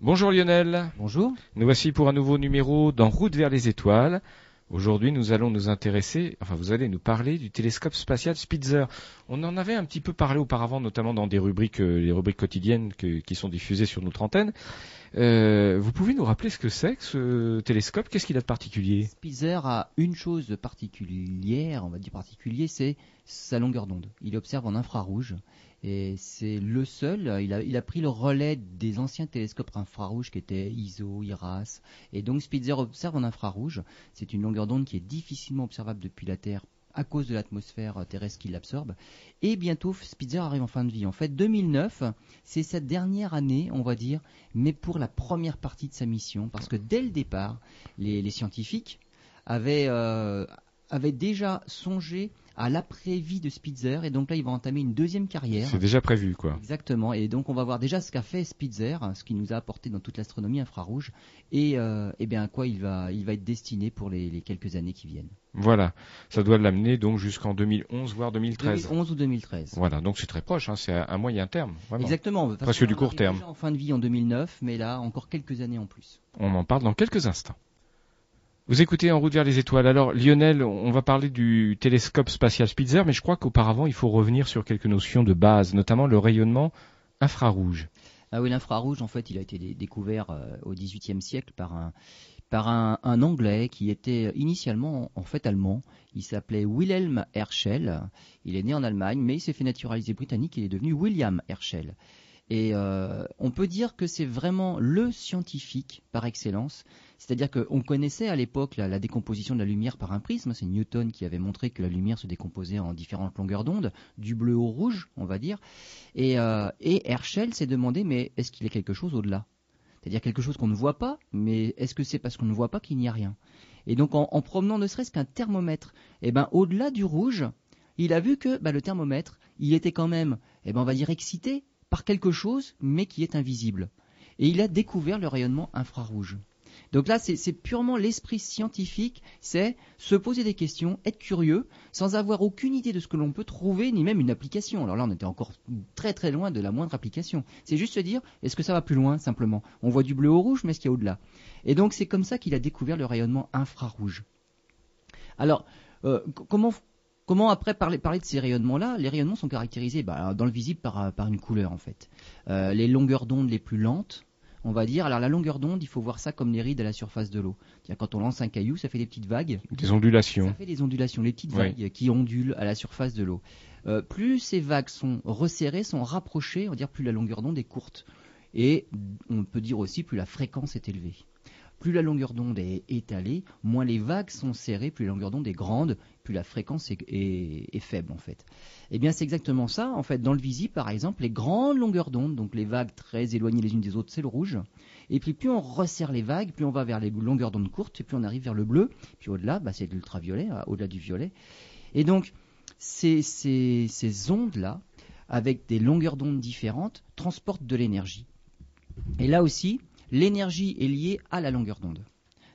Bonjour Lionel. Bonjour. Nous voici pour un nouveau numéro dans Route vers les étoiles. Aujourd'hui, nous allons nous intéresser, enfin, vous allez nous parler du télescope spatial Spitzer. On en avait un petit peu parlé auparavant, notamment dans des rubriques, euh, les rubriques quotidiennes qui sont diffusées sur notre antenne. Euh, vous pouvez nous rappeler ce que c'est que ce télescope? Qu'est-ce qu'il a de particulier? Spitzer a une chose de particulière, on va dire particulier, c'est sa longueur d'onde. Il observe en infrarouge et c'est le seul. Il a, il a, pris le relais des anciens télescopes infrarouges qui étaient ISO, IRAS. Et donc Spitzer observe en infrarouge. C'est une longueur d'onde qui est difficilement observable depuis la Terre à cause de l'atmosphère terrestre qui l'absorbe. Et bientôt, Spitzer arrive en fin de vie. En fait, 2009, c'est sa dernière année, on va dire, mais pour la première partie de sa mission, parce que dès le départ, les, scientifiques avaient, euh, avaient déjà songé à l'après-vie de Spitzer. Et donc là, il va entamer une deuxième carrière. C'est déjà prévu, quoi. Exactement. Et donc, on va voir déjà ce qu'a fait Spitzer, ce qu'il nous a apporté dans toute l'astronomie infrarouge, et, euh, et bien à quoi il va, il va être destiné pour les, quelques années qui viennent. Voilà. Ça doit l'amener donc jusqu'en 2011, voire 2013. 2011 ou 2013. Voilà. Donc c'est très proche. Hein. C'est à, moyen terme. Vraiment. Exactement. Presque du court terme. en fin de vie en 2009, mais là, encore quelques années en plus. On en parle dans quelques instants. Vous écoutez En route vers les étoiles. Alors Lionel, on va parler du télescope spatial Spitzer, mais je crois qu'auparavant il faut revenir sur quelques notions de base, notamment le rayonnement infrarouge. Ah oui, l'infrarouge, en fait, il a été découvert euh, au XVIIIe siècle par un Anglais qui était initialement en fait allemand. Il s'appelait Wilhelm Herschel. Il est né en Allemagne, mais il s'est fait naturaliser britannique. Il est devenu William Herschel. Et euh, on peut dire que c'est vraiment le scientifique par excellence. C'est-à-dire qu'on connaissait à l'époque la, décomposition de la lumière par un prisme. C'est Newton qui avait montré que la lumière se décomposait en différentes longueurs d'onde, du bleu au rouge, on va dire. Et, euh, Herschel s'est demandé, mais est-ce qu'il y a quelque chose au-delà? C'est-à-dire quelque chose qu'on ne voit pas, mais est-ce que c'est parce qu'on ne voit pas qu'il n'y a rien? Et donc en, promenant ne serait-ce qu'un thermomètre, eh ben, au-delà du rouge, il a vu que bah, le thermomètre, il était quand même, eh ben, on va dire, excité par quelque chose, mais qui est invisible. Et il a découvert le rayonnement infrarouge. Donc là, c'est purement l'esprit scientifique, c'est se poser des questions, être curieux, sans avoir aucune idée de ce que l'on peut trouver, ni même une application. Alors là, on était encore très très loin de la moindre application. C'est juste se dire, est-ce que ça va plus loin, simplement? On voit du bleu au rouge, mais est-ce qu'il y a au-delà? Et donc c'est comme ça qu'il a découvert le rayonnement infrarouge. Alors, euh, comment après parler, de ces rayonnements-là? Les rayonnements sont caractérisés bah, dans le visible par, une couleur en fait. Euh, les longueurs d'onde les plus lentes, on va dire. Alors la longueur d'onde, il faut voir ça comme les rides à la surface de l'eau. Quand on lance un caillou, ça fait des petites vagues. Des ondulations. Ça fait des ondulations, les petites vagues qui ondulent à la surface de l'eau. Euh, plus ces vagues sont resserrées, sont rapprochées, on va dire plus la longueur d'onde est courte. Et on peut dire aussi plus la fréquence est élevée. Plus la longueur d'onde est étalée, moins les vagues sont serrées, plus la longueur d'onde est grande, plus la fréquence est, faible en fait. Eh bien c'est exactement ça. En fait, dans le visible par exemple, les grandes longueurs d'onde, donc les vagues très éloignées les unes des autres, c'est le rouge. Et puis plus on resserre les vagues, plus on va vers les longueurs d'onde courtes, et plus on arrive vers le bleu. Puis au-delà, bah, c'est l'ultraviolet, euh, au-delà du violet. Et donc ces, ces ondes-là, avec des longueurs d'onde différentes, transportent de l'énergie. Et là aussi, l'énergie est liée à la longueur d'onde.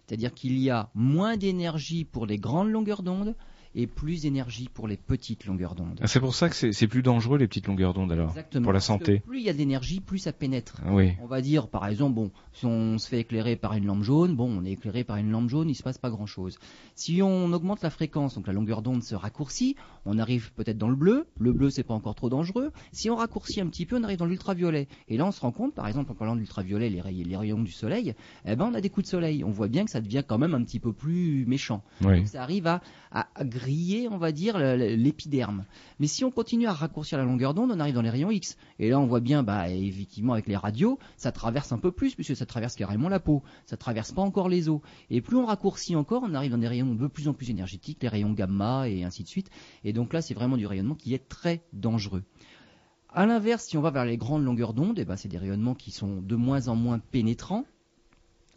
C'est-à-dire qu'il y a moins d'énergie pour les grandes longueurs d'onde, et plus d'énergie pour les petites longueurs d'onde. Ah, c'est pour ça que c'est plus dangereux les petites longueurs d'onde alors Exactement, pour la santé. plus il y a d'énergie, plus ça pénètre. Ah oui. On va dire par exemple, bon, si on se fait éclairer par une lampe jaune, bon, on est éclairé par une lampe jaune, il se passe pas grand-chose. Si on augmente la fréquence, donc la longueur d'onde se raccourcit, on arrive peut-être dans le bleu. Le bleu c'est pas encore trop dangereux. Si on raccourcit un petit peu, on arrive dans l'ultraviolet. Et là on se rend compte, par exemple en parlant de l'ultraviolet, les, rayons du soleil, eh ben on a des coups de soleil. On voit bien que ça devient quand même un petit peu plus méchant. Oui. ça arrive à, à on va dire l'épiderme. Mais si on continue à raccourcir la longueur d'onde, on arrive dans les rayons X. Et là, on voit bien, bah, effectivement, avec les radios, ça traverse un peu plus, puisque ça traverse carrément la peau. Ça traverse pas encore les os. Et plus on raccourcit encore, on arrive dans des rayons de plus en plus énergétiques, les rayons gamma et ainsi de suite. Et donc là, c'est vraiment du rayonnement qui est très dangereux. A l'inverse, si on va vers les grandes longueurs d'onde, eh ben, c'est des rayonnements qui sont de moins en moins pénétrants.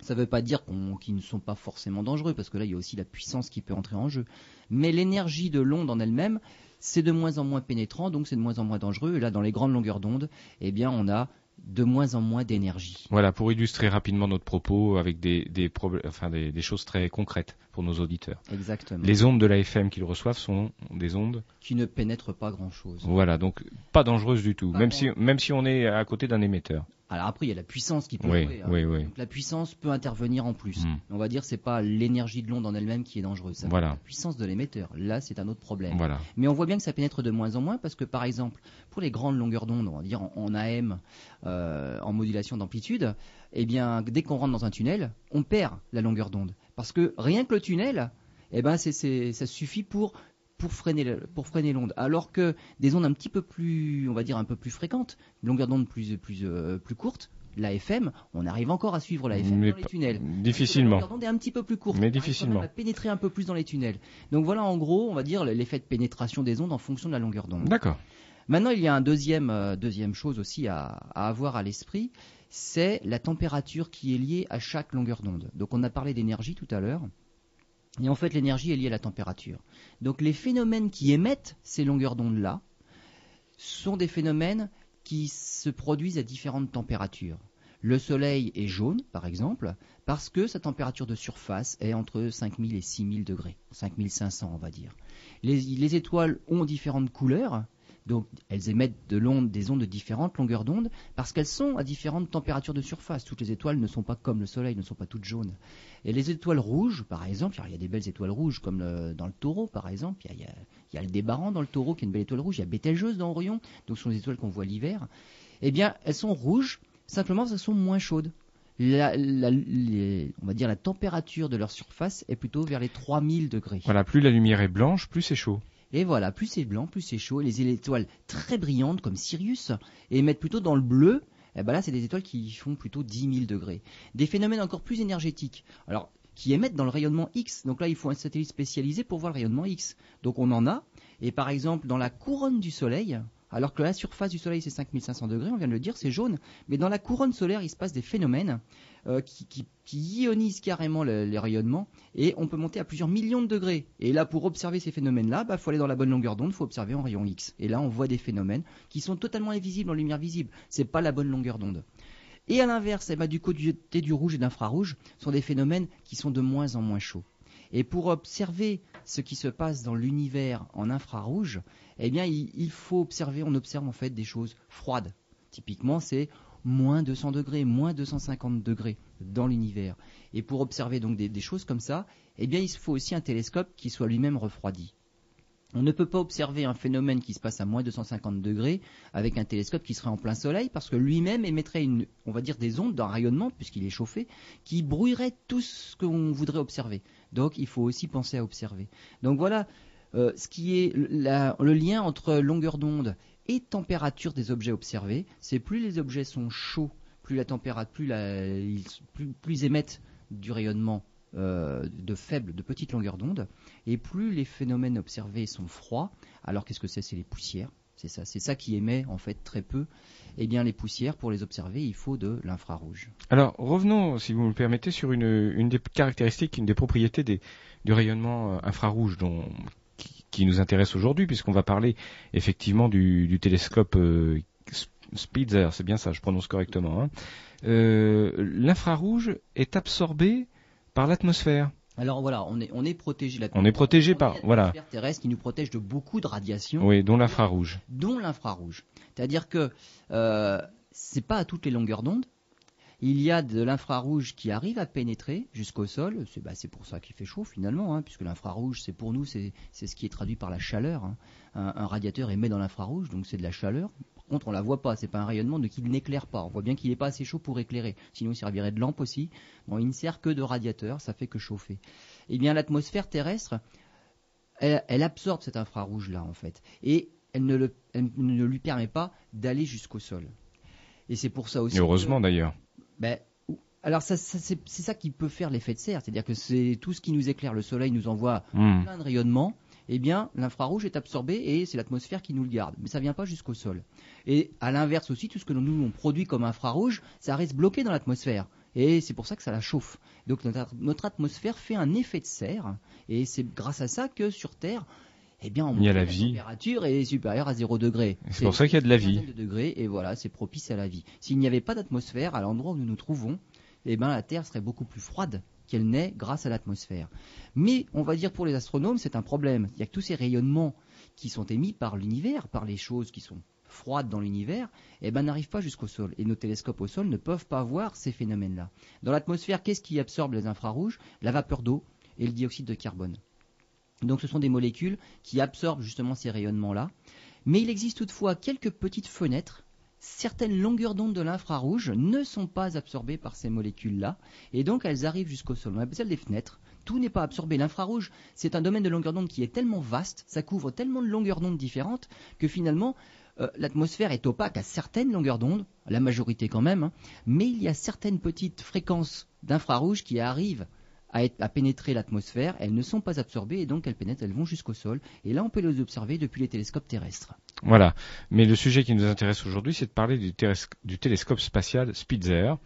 Ça ne veut pas dire qu'ils ne sont pas forcément dangereux, parce que là, il y a aussi la puissance qui peut entrer en jeu. Mais l'énergie de l'onde en elle-même, c'est de moins en moins pénétrant, donc c'est de moins en moins dangereux. Et là, dans les grandes longueurs d'onde, eh bien, on a de moins en moins d'énergie. Voilà, pour illustrer rapidement notre propos avec des, enfin des, choses très concrètes pour nos auditeurs. Exactement. Les ondes de la FM qu'ils reçoivent sont des ondes qui ne pénètrent pas grand-chose. Voilà, donc pas dangereuses du tout, même si, même si on est à côté d'un émetteur. Alors après, il y a la puissance qui peut Oui, jouer. hein. oui. Donc la puissance peut intervenir en plus. Mm. On va dire c'est pas l'énergie de l'onde en elle-même qui est dangereuse. Ça Voilà. La puissance de l'émetteur, là c'est un autre problème. Voilà. Mais on voit bien que ça pénètre de moins en moins parce que par exemple pour les grandes longueurs d'onde, on va dire en, en AM, euh, en modulation d'amplitude, eh bien dès qu'on rentre dans un tunnel, on perd la longueur d'onde parce que rien que le tunnel, eh ben c'est- ça suffit pour pour freiner le- pour freiner l'onde. Alors que des ondes un petit peu plus, on va dire un peu plus fréquentes, une longueur d'onde plus plus euh, plus courte, la FM, on arrive encore à suivre la FM Mais dans les tunnels. La Difficilement. longueur d'onde est un petit peu plus courte. Mais On difficilement. à pénétrer un peu plus dans les tunnels. Donc voilà en gros, on va dire l'effet de pénétration des ondes en fonction de la longueur d'onde. D'accord. Maintenant, il y a un deuxième, euh, deuxième chose aussi à, à avoir à l'esprit, c'est la température qui est liée à chaque longueur d'onde. Donc on a parlé d'énergie tout à l'heure. Et en fait, l'énergie est liée à la température. Donc les phénomènes qui émettent ces longueurs d'onde-là sont des phénomènes qui se produisent à différentes températures. Le Soleil est jaune, par exemple, parce que sa température de surface est entre 5000 et 6000 degrés, 5500 on va dire. Les, les étoiles ont différentes couleurs, donc elles émettent des ondes de différentes longueurs d'onde, parce qu'elles sont à différentes températures de surface. Toutes les étoiles ne sont pas comme le Soleil, ne sont pas toutes jaunes. Et les étoiles rouges, par exemple, il y a des belles étoiles rouges, comme dans le taureau, par exemple, il y a, le débarrant dans le taureau qui est une belle étoile rouge, il y a Bételgeuse dans Orion, donc ce sont des étoiles qu'on voit l'hiver. Eh bien, elles sont rouges, simplement parce qu'elles sont moins chaudes. On va dire la température de leur surface est plutôt vers les 3000 degrés. Voilà, plus la lumière est blanche, plus c'est chaud. Et voilà, plus c'est blanc, plus c'est chaud. Et les étoiles très brillantes comme Sirius émettent plutôt dans le bleu. Et ben là, c'est des étoiles qui font plutôt 10 000 degrés. Des phénomènes encore plus énergétiques. Alors, qui émettent dans le rayonnement X. Donc là, il faut un satellite spécialisé pour voir le rayonnement X. Donc on en a. Et par exemple, dans la couronne du Soleil, alors que la surface du Soleil c'est 5500 degrés, on vient de le dire, c'est jaune. Mais dans la couronne solaire, il se passe des phénomènes euh, qui, ionisent carrément le- les rayonnements et on peut monter à plusieurs millions de degrés. Et là, pour observer ces phénomènes-là, il faut aller dans la bonne longueur d'onde, il faut observer en rayon X. Et là, on voit des phénomènes qui sont totalement invisibles en lumière visible. C'est pas la bonne longueur d'onde. Et à l'inverse, eh ben, du côté du rouge et de l'infrarouge, sont des phénomènes qui sont de moins en moins chauds. Et pour observer ce qui se passe dans l'univers en infrarouge, eh bien, il, faut observer, on observe en fait des choses froides. Typiquement, c'est moins 200 degrés, moins 250 degrés dans l'univers. Et pour observer donc des, des choses comme ça, eh bien, il faut aussi un télescope qui soit lui-même refroidi. On ne peut pas observer un phénomène qui se passe à moins 250 degrés avec un télescope qui serait en plein soleil parce que lui-même émettrait une, on va dire des ondes d'un rayonnement puisqu'il est chauffé qui brouillerait tout ce qu'on voudrait observer. Donc il faut aussi penser à observer. Donc voilà euh, ce qui est le lien entre longueur d'onde et température des objets observés. C'est plus les objets sont chauds, plus la température, plus ils émettent du rayonnement euh, de faible, de petite longueur d'onde, et plus les phénomènes observés sont froids. Alors qu'est-ce que c'est? C'est les poussières. C'est ça, c'est ça qui émet en fait très peu. Eh bien, les poussières, pour les observer, il faut de l'infrarouge. Alors, revenons, si vous me permettez, sur une, une des caractéristiques, une des propriétés du rayonnement euh, infrarouge dont, qui, nous intéresse aujourd'hui, puisqu'on va parler effectivement du, télescope euh, Spitzer, c'est bien ça, je prononce correctement. hein. Euh, L'infrarouge est absorbé par l'atmosphère. Alors voilà, on est, on est protégé là. On est protégé par- voilà. terrestre qui nous protège de beaucoup de radiations. Oui, dont l'infrarouge. dont l'infrarouge. C'est-à-dire que euh, c'est pas à toutes les longueurs d'onde. Il y a de l'infrarouge qui arrive à pénétrer jusqu'au sol. C'est bah, pour ça qu'il fait chaud finalement, hein, puisque l'infrarouge, c'est pour nous, c'est c'est ce qui est traduit par la chaleur. hein. Un, un radiateur émet dans l'infrarouge, donc c'est de la chaleur. Contre, on la voit pas. C'est pas un rayonnement, donc il n'éclaire pas. On voit bien qu'il n'est pas assez chaud pour éclairer. Sinon, il servirait de lampe aussi. Bon, il ne sert que de radiateur. Ça fait que chauffer. Eh bien, l'atmosphère terrestre, elle, elle absorbe cet infrarouge-là, en fait. Et elle ne, le- elle ne lui permet pas d'aller jusqu'au sol. Et c'est pour ça aussi. Et heureusement d'ailleurs. ben, alors ça, ça, c'est c'est ça qui peut faire l'effet de serre, c'est-à-dire que c'est tout ce qui nous éclaire, le soleil nous envoie Hmm. plein de rayonnements, eh bien l'infrarouge est absorbé et c'est l'atmosphère qui nous le garde, mais ça vient pas jusqu'au sol. Et à l'inverse aussi, tout ce que nous on produit comme infrarouge, ça reste bloqué dans l'atmosphère. Et c'est pour ça que ça la chauffe. Donc notre, atmosphère fait un effet de serre, et c'est grâce à ça que sur Terre, eh bien, on Il y a la la vie. température est supérieure à 0 degré. C'est pour ça qu'il y a de la vie. degrés, et voilà, c'est propice à la vie. S'il n'y avait pas d'atmosphère à l'endroit où nous nous trouvons, eh ben la Terre serait beaucoup plus froide qu'elle n'est grâce à l'atmosphère. Mais on va dire pour les astronomes, c'est un problème. Il y a que tous ces rayonnements qui sont émis par l'univers, par les choses qui sont froide dans l'univers, eh ben, n'arrive pas jusqu'au sol. Et nos télescopes au sol ne peuvent pas voir ces phénomènes-là. Dans l'atmosphère, qu'est-ce qui absorbe les infrarouges? La vapeur d'eau et le dioxyde de carbone. Donc ce sont des molécules qui absorbent justement ces rayonnements-là. Mais il existe toutefois quelques petites fenêtres. Certaines longueurs d'onde de l'infrarouge ne sont pas absorbées par ces molécules-là, et donc elles arrivent jusqu'au sol. On appelle ça des fenêtres. Tout n'est pas absorbé. L'infrarouge, c'est un domaine de longueur d'onde qui est tellement vaste, ça couvre tellement de longueurs d'onde différentes, que finalement, euh, l'atmosphère est opaque à certaines longueurs d'onde, la majorité quand même, hein. mais il y a certaines petites fréquences d'infrarouge qui arrivent à, pénétrer l'atmosphère, elles ne sont pas absorbées et donc elles pénètrent, elles vont jusqu'au sol. Et là, on peut les observer depuis les télescopes terrestres. Voilà. Mais le sujet qui nous intéresse aujourd'hui, c'est de parler du, télescope spatial Spitzer,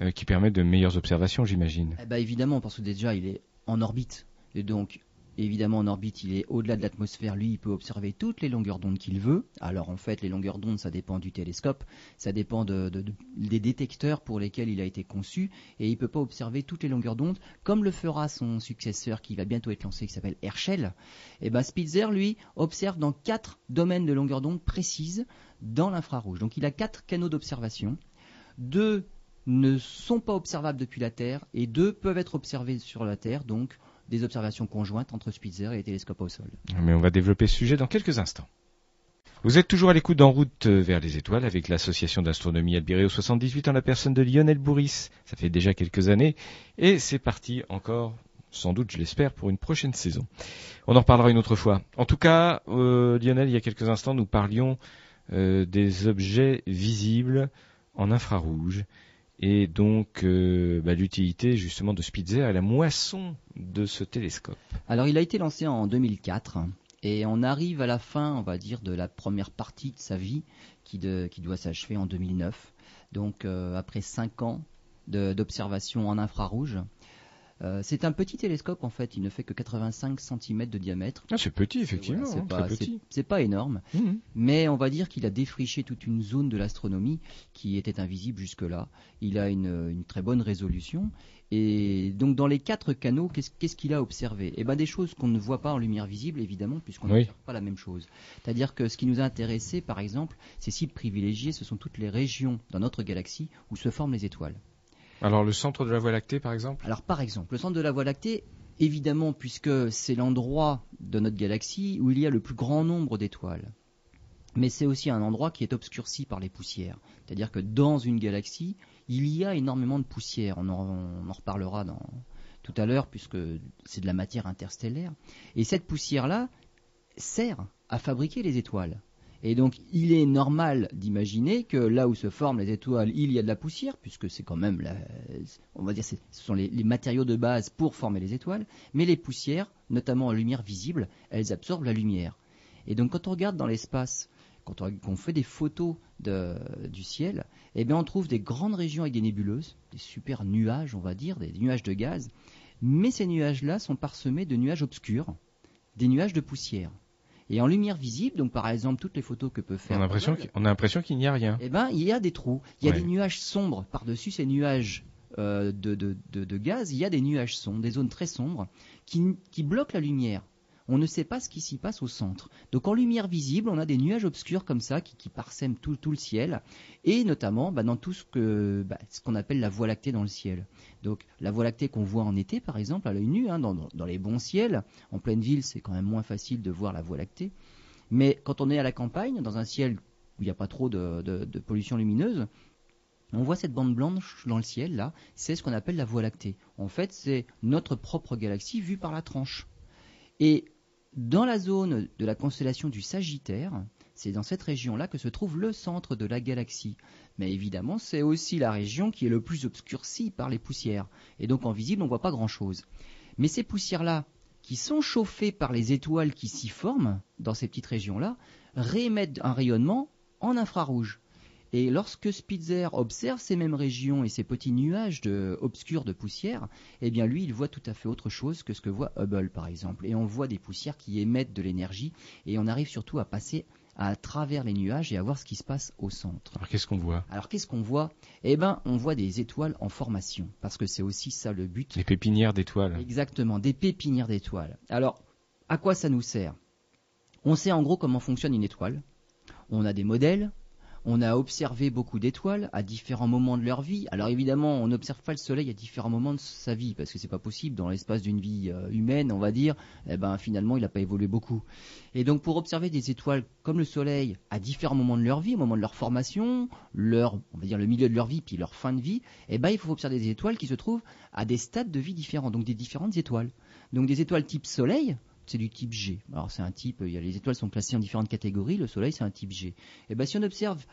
euh, qui permet de meilleures observations, j'imagine. Eh ben, évidemment, parce que déjà, il est en orbite. Et donc, Évidemment, en orbite, il est au-delà de l'atmosphère. Lui, il peut observer toutes les longueurs d'onde qu'il veut. Alors, en fait, les longueurs d'onde, ça dépend du télescope, ça dépend des détecteurs pour lesquels il a été conçu, et il ne peut pas observer toutes les longueurs d'onde, comme le fera son successeur qui va bientôt être lancé, qui s'appelle Herschel. Et eh ben, Spitzer, lui, observe dans quatre domaines de longueur d'onde précises dans l'infrarouge. Donc, il a quatre canaux d'observation. Deux ne sont pas observables depuis la Terre, et deux peuvent être observés sur la Terre, donc des observations conjointes entre Spitzer et les télescopes au sol. Mais on va développer ce sujet dans quelques instants. Vous êtes toujours à l'écoute d'En route vers les étoiles avec l'association d'astronomie Albireo 78 en la personne de Lionel Bourris. Ça fait déjà quelques années et c'est parti encore, sans doute je l'espère, pour une prochaine saison. On en reparlera une autre fois. En tout cas, euh, Lionel, il y a quelques instants, nous parlions euh, des objets visibles en infrarouge et donc euh, bah, l'utilité justement de Spitzer et la moisson de ce télescope. Alors il a été lancé en 2004 et on arrive à la fin, on va dire, de la première partie de sa vie qui, doit s'achever en 2009. Donc euh, après 5 ans d'observation en infrarouge, euh, c'est un petit télescope en fait, il ne fait que 85 cm de diamètre. Ah, c'est petit effectivement, c'est hein, pas, énorme, mmh. mais on va dire qu'il a défriché toute une zone de l'astronomie qui était invisible jusque-là. Il a une, très bonne résolution et donc dans les quatre canaux, qu'est-ce qu'il a observé? Eh ben des choses qu'on ne voit pas en lumière visible évidemment puisqu'on ne pas la même chose. C'est-à-dire que ce qui nous a intéressé par exemple, ces cibles privilégiées, ce sont toutes les régions dans notre galaxie où se forment les étoiles. Alors le centre de la Voie lactée, par exemple? Alors par exemple, le centre de la Voie lactée, évidemment, puisque c'est l'endroit de notre galaxie où il y a le plus grand nombre d'étoiles. Mais c'est aussi un endroit qui est obscurci par les poussières. C'est-à-dire que dans une galaxie, il y a énormément de poussière. On en, reparlera tout à l'heure, puisque c'est de la matière interstellaire. Et cette poussière-là sert à fabriquer les étoiles. Et donc, il est normal d'imaginer que là où se forment les étoiles, il y a de la poussière, puisque c'est quand même, on va dire, ce sont les, matériaux de base pour former les étoiles. Mais les poussières, notamment en lumière visible, elles absorbent la lumière. Et donc, quand on regarde dans l'espace, quand on, fait des photos du ciel, eh bien, on trouve des grandes régions avec des nébuleuses, des super nuages, on va dire, des nuages de gaz. Mais ces nuages-là sont parsemés de nuages obscurs, des nuages de poussière. Et en lumière visible, donc par exemple toutes les photos que peut faire. On a l'impression qu'il n'y a rien. Eh ben, il y a des trous. Il y a des nuages sombres par-dessus ces nuages euh, de, gaz. Il y a des nuages sombres, des zones très sombres qui bloquent la lumière on ne sait pas ce qui s'y passe au centre. Donc en lumière visible, on a des nuages obscurs comme ça qui, parsèment tout, le ciel, et notamment bah, dans tout bah, ce qu'on appelle la Voie lactée dans le ciel. Donc la Voie lactée qu'on voit en été, par exemple, à l'œil nu, hein, dans, les bons ciels, en pleine ville, c'est quand même moins facile de voir la Voie lactée. Mais quand on est à la campagne, dans un ciel où il n'y a pas trop de, de pollution lumineuse, on voit cette bande blanche dans le ciel, là, c'est ce qu'on appelle la Voie lactée. En fait, c'est notre propre galaxie vue par la tranche. Et dans la zone de la constellation du Sagittaire, c'est dans cette région-là que se trouve le centre de la galaxie. Mais évidemment, c'est aussi la région qui est le plus obscurcie par les poussières. Et donc en visible, on ne voit pas grand-chose. Mais ces poussières-là, qui sont chauffées par les étoiles qui s'y forment, dans ces petites régions-là, réémettent un rayonnement en infrarouge. Et lorsque Spitzer observe ces mêmes régions et ces petits nuages obscurs de poussière, eh bien lui, il voit tout à fait autre chose que ce que voit Hubble, par exemple. Et on voit des poussières qui émettent de l'énergie, et on arrive surtout à passer à travers les nuages et à voir ce qui se passe au centre. Alors qu'est-ce qu'on voit? Alors qu'est-ce qu'on voit? Eh bien, on voit des étoiles en formation, parce que c'est aussi ça le but. Des pépinières d'étoiles. Exactement, des pépinières d'étoiles. Alors, à quoi ça nous sert? On sait en gros comment fonctionne une étoile on a des modèles, on a observé beaucoup d'étoiles à différents moments de leur vie. Alors évidemment, on n'observe pas le Soleil à différents moments de sa vie, parce que c'est pas possible dans l'espace d'une vie euh, humaine, on va dire. Eh ben finalement, il n'a pas évolué beaucoup. Et donc pour observer des étoiles comme le Soleil à différents moments de leur vie, au moment de leur formation, leur, on va dire le milieu de leur vie, puis leur fin de vie, eh ben il faut observer des étoiles qui se trouvent à des stades de vie différents, donc des différentes étoiles. Donc des étoiles type Soleil, c'est du type G. Alors c'est un type, il y a, les étoiles sont classées en différentes catégories, le Soleil c'est un type G. Et eh ben si on observe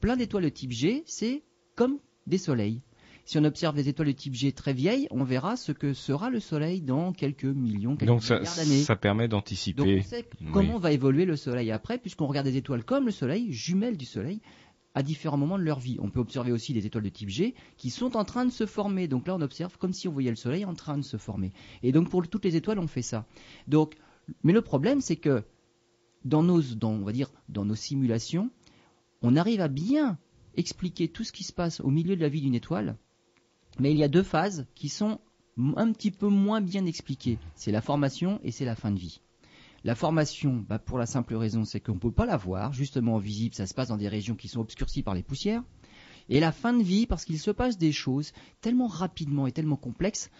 plein d'étoiles de type G, c'est comme des soleils. Si on observe des étoiles de type G très vieilles, on verra ce que sera le Soleil dans quelques millions, quelques Donc milliards d'années. ça permet d'anticiper. Donc on sait comment va évoluer le Soleil après, puisqu'on regarde des étoiles comme le Soleil, jumelles du Soleil, à différents moments de leur vie. On peut observer aussi des étoiles de type G qui sont en train de se former. Donc là, on observe comme si on voyait le Soleil en train de se former. Et donc pour toutes les étoiles, on fait ça. Donc mais le problème, c'est que dans nos, on va dire, dans nos simulations, on arrive à bien expliquer tout ce qui se passe au milieu de la vie d'une étoile, mais il y a deux phases qui sont un petit peu moins bien expliquées. C'est la formation et c'est la fin de vie. La formation, bah, pour la simple raison, c'est qu'on ne peut pas la voir, justement visible, ça se passe dans des régions qui sont obscurcies par les poussières. Et la fin de vie, parce qu'il se passe des choses tellement rapidement et tellement complexes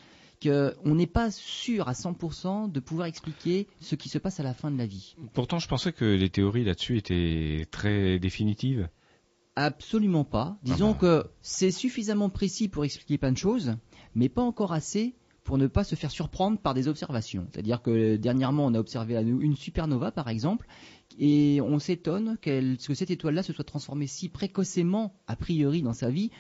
on n'est pas sûr à 100% de pouvoir expliquer ce qui se passe à la fin de la vie. Pourtant, je pensais que les théories là-dessus étaient très définitives. Absolument pas. Disons ah bah. que c'est suffisamment précis pour expliquer plein de choses, mais pas encore assez pour ne pas se faire surprendre par des observations. C'est-à-dire que dernièrement, on a observé une supernova, par exemple, et on s'étonne que cette étoile-là se soit transformée si précocement, a priori, dans sa vie,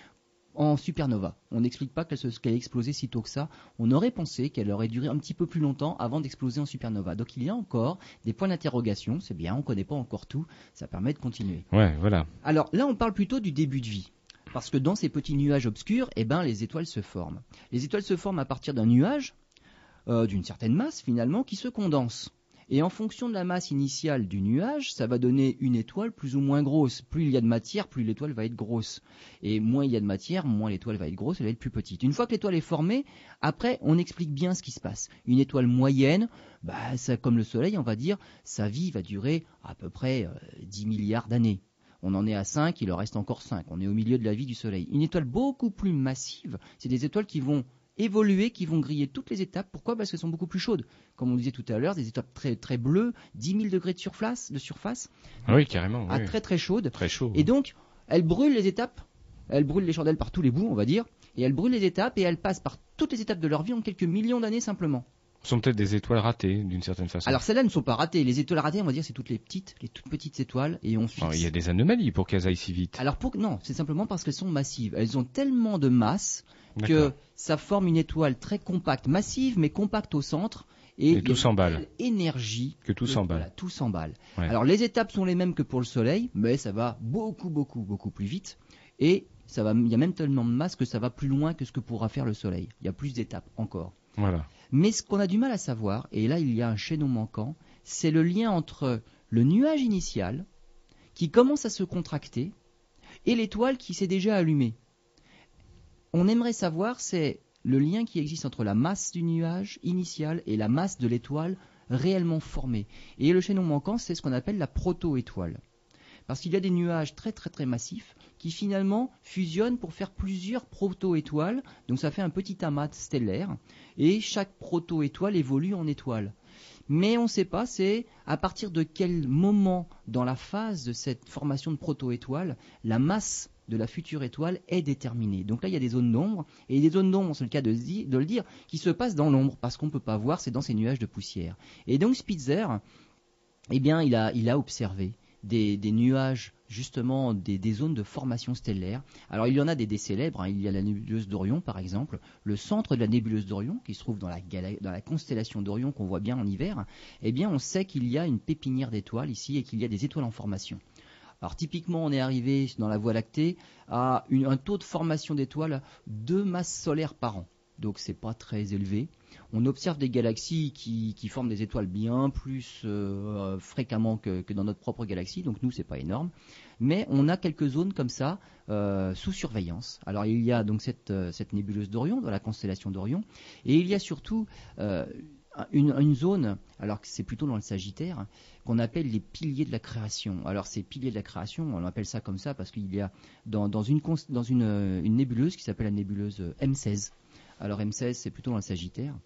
en supernova. On n'explique pas qu'elle qu a explosé si tôt que ça. On aurait pensé qu'elle aurait duré un petit peu plus longtemps avant d'exploser en supernova. Donc il y a encore des points d'interrogation. C'est bien, on ne connaît pas encore tout. Ça permet de continuer. Ouais, voilà. Alors là, on parle plutôt du début de vie. Parce que dans ces petits nuages obscurs, eh ben, les étoiles se forment. Les étoiles se forment à partir d'un nuage, euh, d'une certaine masse finalement, qui se condense. Et en fonction de la masse initiale du nuage, ça va donner une étoile plus ou moins grosse. Plus il y a de matière, plus l'étoile va être grosse. Et moins il y a de matière, moins l'étoile va être grosse, elle va être plus petite. Une fois que l'étoile est formée, après, on explique bien ce qui se passe. Une étoile moyenne, bah, comme le Soleil, on va dire, sa vie va durer à peu près 10 euh, milliards d'années. On en est à 5, il en reste encore 5. On est au milieu de la vie du Soleil. Une étoile beaucoup plus massive, c'est des étoiles qui vont évoluer, qui vont griller toutes les étapes. Pourquoi? Parce qu'elles sont beaucoup plus chaudes. Comme on disait tout à l'heure, des étapes très très bleues, 10 000 degrés de surface, de surface. Ah oui, carrément. À très très chaudes. Très chaud. Et donc, elles brûlent les étapes. Elles brûlent les chandelles par tous les bouts, on va dire. Et elles brûlent les étapes et elles passent par toutes les étapes de leur vie en quelques millions d'années simplement. Ce sont peut-être des étoiles ratées, d'une certaine façon. Alors celles-là ne sont pas ratées. Les étoiles ratées, on va dire, c'est toutes les petites, les toutes petites étoiles, et on il y a des anomalies pour qu'elles aillent si vite. Alors pour non, c'est simplement parce qu'elles sont massives. Elles ont tellement de masse que ça forme une étoile très compacte, massive, mais compacte au centre. Et, tout s'emballe. Énergie. Que tout s'emballe. tout s'emballe. Alors les étapes sont les mêmes que pour le Soleil, mais ça va beaucoup, beaucoup, beaucoup plus vite. Et ça va, il y a même tellement de masse que ça va plus loin que ce que pourra faire le Soleil. Il y a plus d'étapes encore. Mais ce qu'on a du mal à savoir, et là il y a un chaînon manquant, c'est le lien entre le nuage initial, qui commence à se contracter, et l'étoile qui s'est déjà allumée. On aimerait savoir, c'est le lien qui existe entre la masse du nuage initial et la masse de l'étoile réellement formée. Et le chaînon manquant, c'est ce qu'on appelle la proto-étoile. Parce qu'il y a des nuages très très très massifs qui finalement fusionnent pour faire plusieurs proto-étoiles. Donc ça fait un petit amas stellaire. Et chaque proto-étoile évolue en étoile. Mais on ne sait pas, c'est à partir de quel moment dans la phase de cette formation de proto-étoile, la masse de la future étoile est déterminée. Donc là, il y a des zones d'ombre, et des zones d'ombre, c'est le cas de, le dire, qui se passent dans l'ombre, parce qu'on ne peut pas voir, c'est dans ces nuages de poussière. Et donc Spitzer, eh bien, il a, il a observé des, nuages justement des, zones de formation stellaire. Alors il y en a des, célèbres, hein. il y a la nébuleuse d'Orion par exemple, le centre de la nébuleuse d'Orion qui se trouve dans la, dans la constellation d'Orion qu'on voit bien en hiver, eh bien on sait qu'il y a une pépinière d'étoiles ici et qu'il y a des étoiles en formation. Alors typiquement on est arrivé dans la Voie lactée à un taux de formation d'étoiles de masse solaire par an donc c'est pas très élevé. On observe des galaxies qui, forment des étoiles bien plus euh, fréquemment que, dans notre propre galaxie, donc nous c'est pas énorme. Mais on a quelques zones comme ça euh, sous surveillance. Alors il y a donc cette, euh, cette nébuleuse d'Orion, dans la constellation d'Orion, et il y a surtout une, zone, alors que c'est plutôt dans le Sagittaire, qu'on appelle les piliers de la création. Alors ces piliers de la création, on appelle ça comme ça parce qu'il y a dans, une nébuleuse qui s'appelle la nébuleuse M16. Alors M16, c'est plutôt dans Sagittaire.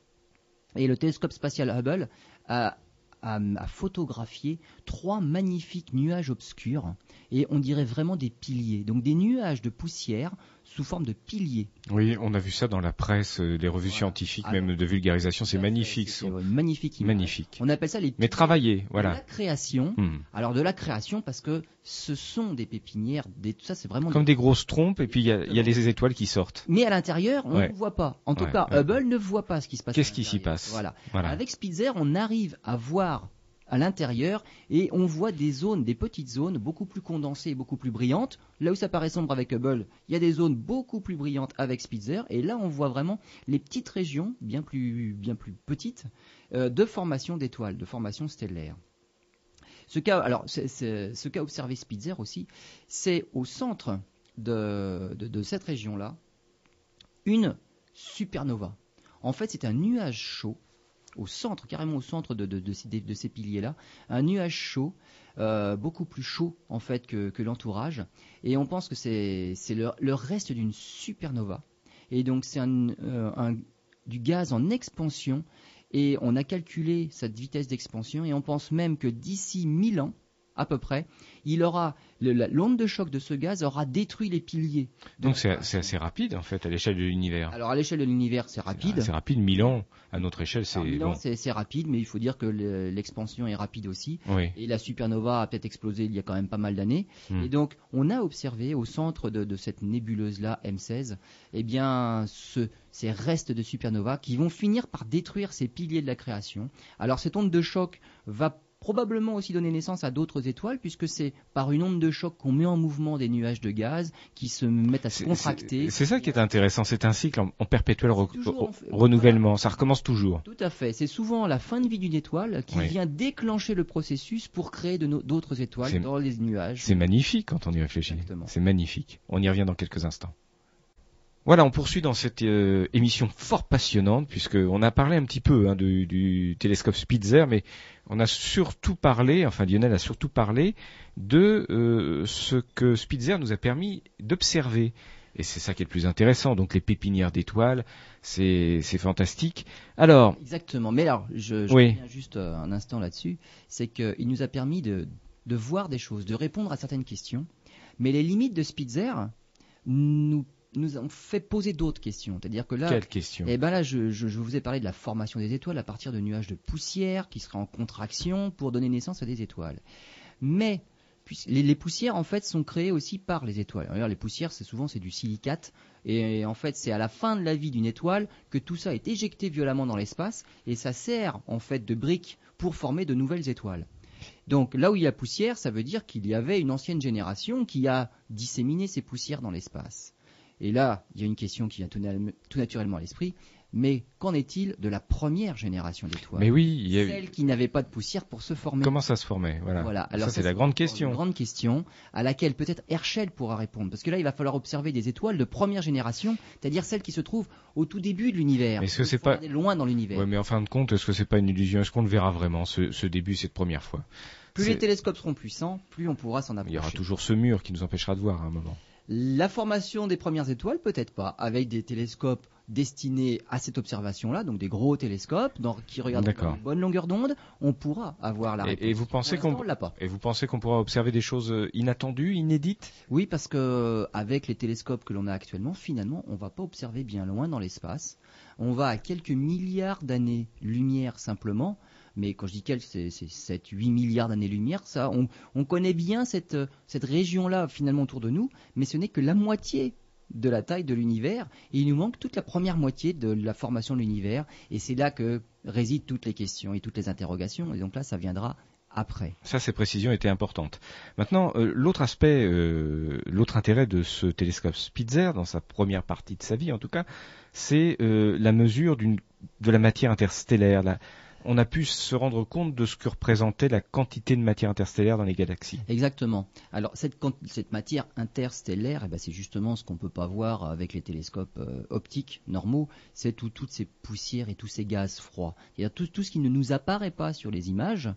Et le télescope spatial Hubble a, a, a, photographié trois magnifiques nuages obscurs et on dirait vraiment des piliers. Donc des nuages de poussière sous forme de piliers. Oui, on a vu ça dans la presse, euh, les revues voilà. scientifiques, Alors, même de vulgarisation, c'est magnifique. C'est magnifique. Magnifique. On appelle ça les Mais travailler, voilà. De la création. Hmm. Alors de la création parce que ce sont des pépinières, des, tout ça c'est vraiment comme des... des... grosses trompes et puis il y, y, a les étoiles qui sortent. Mais à l'intérieur, on ouais. ne voit pas. En tout ouais, cas, ouais. Hubble ne voit pas ce qui se passe. Qu'est-ce qui s'y passe? Voilà. voilà. Avec Spitzer, on arrive à voir à l'intérieur et on voit des zones, des petites zones beaucoup plus condensées beaucoup plus brillantes. Là où ça paraît sombre avec Hubble, il y a des zones beaucoup plus brillantes avec Spitzer et là on voit vraiment les petites régions bien plus, bien plus petites euh, de formation d'étoiles, de formation stellaire. Ce cas, alors, ce qu'a observé Spitzer aussi, c'est au centre de cette région-là une supernova. En fait, c'est un nuage chaud au centre, carrément au centre de, ces, piliers-là, un nuage chaud, euh, beaucoup plus chaud en fait que, l'entourage. Et on pense que c'est le, reste d'une supernova. Et donc c'est euh, du gaz en expansion. Et on a calculé cette vitesse d'expansion. Et on pense même que d'ici 1000 ans, à peu près, il aura l'onde de choc de ce gaz aura détruit les piliers. Donc c'est assez rapide en fait à l'échelle de l'univers. Alors à l'échelle de l'univers c'est rapide. C'est rapide, 1000 ans à notre échelle c'est bon. c'est rapide, mais il faut dire que l'expansion est rapide aussi. Oui. Et la supernova a peut-être explosé il y a quand même pas mal d'années. Hmm. Et donc on a observé au centre de, de cette nébuleuse là M16, eh bien ce, ces restes de supernova qui vont finir par détruire ces piliers de la création. Alors cette onde de choc va probablement aussi donner naissance à d'autres étoiles, puisque c'est par une onde de choc qu'on met en mouvement des nuages de gaz qui se mettent à se contracter. C'est ça qui est intéressant, c'est un cycle en, en perpétuel re renouvellement, voilà. ça recommence toujours. Tout à fait, c'est souvent la fin de vie d'une étoile qui oui. vient déclencher le processus pour créer d'autres étoiles dans les nuages. C'est magnifique quand on y réfléchit. C'est magnifique. On y revient dans quelques instants. Voilà, on poursuit dans cette euh, émission fort passionnante, puisqu'on a parlé un petit peu hein, du, du, télescope Spitzer, mais on a surtout parlé, enfin Lionel a surtout parlé de euh, ce que Spitzer nous a permis d'observer. Et c'est ça qui est le plus intéressant. Donc les pépinières d'étoiles, c'est fantastique. Alors. Exactement. Mais alors, je, je oui. reviens juste euh, un instant là-dessus. C'est qu'il nous a permis de, de voir des choses, de répondre à certaines questions. Mais les limites de Spitzer nous nous ont fait poser d'autres questions. C'est-à-dire que là, Quelle question eh ben là, je, je, je, vous ai parlé de la formation des étoiles à partir de nuages de poussière qui seraient en contraction pour donner naissance à des étoiles. Mais les, les, poussières en fait sont créées aussi par les étoiles. Alors, les poussières, c'est souvent c'est du silicate et en fait c'est à la fin de la vie d'une étoile que tout ça est éjecté violemment dans l'espace et ça sert en fait de briques pour former de nouvelles étoiles. Donc là où il y a poussière, ça veut dire qu'il y avait une ancienne génération qui a disséminé ces poussières dans l'espace. Et là, il y a une question qui vient tout naturellement à l'esprit. Mais qu'en est-il de la première génération d'étoiles? Mais oui, il y a... celle qui n'avait pas de poussière pour se former. Comment ça se formait? Voilà. voilà. Alors ça, c'est la grande question. Une grande question à laquelle peut-être Herschel pourra répondre, parce que là, il va falloir observer des étoiles de première génération, c'est-à-dire celles qui se trouvent au tout début de l'univers. Est-ce que c'est pas loin dans l'univers Ouais, mais en fin de compte, est-ce que c'est pas une illusion? Est-ce qu'on le verra vraiment ce, ce début, cette première fois? Plus les télescopes seront puissants, plus on pourra s'en approcher. Il y aura toujours ce mur qui nous empêchera de voir à un moment. La formation des premières étoiles, peut-être pas, avec des télescopes destinés à cette observation-là, donc des gros télescopes dans, qui regardent une bonne longueur d'onde, on pourra avoir la réponse. Et, et vous pensez qu'on et vous pensez qu'on pourra observer des choses euh, inattendues, inédites? Oui, parce que avec les télescopes que l'on a actuellement, finalement, on va pas observer bien loin dans l'espace. On va à quelques milliards d'années-lumière simplement mais quand je dis quelques, c'est 7, 8 milliards d'années-lumière, ça, on, on, connaît bien cette, cette région-là finalement autour de nous, mais ce n'est que la moitié de la taille de l'univers, et il nous manque toute la première moitié de la formation de l'univers, et c'est là que résident toutes les questions et toutes les interrogations, et donc là, ça viendra après. Ça, ces précisions étaient importantes. Maintenant, euh, l'autre aspect, euh, l'autre intérêt de ce télescope Spitzer, dans sa première partie de sa vie en tout cas, c'est euh, la mesure de la matière interstellaire, la, on a pu se rendre compte de ce que représentait la quantité de matière interstellaire dans les galaxies. Exactement. Alors cette, matière interstellaire, eh ben, c'est justement ce qu'on ne peut pas voir avec les télescopes euh, optiques normaux, c'est toutes ces poussières et tous ces gaz froids. cest tout, tout ce qui ne nous apparaît pas sur les images,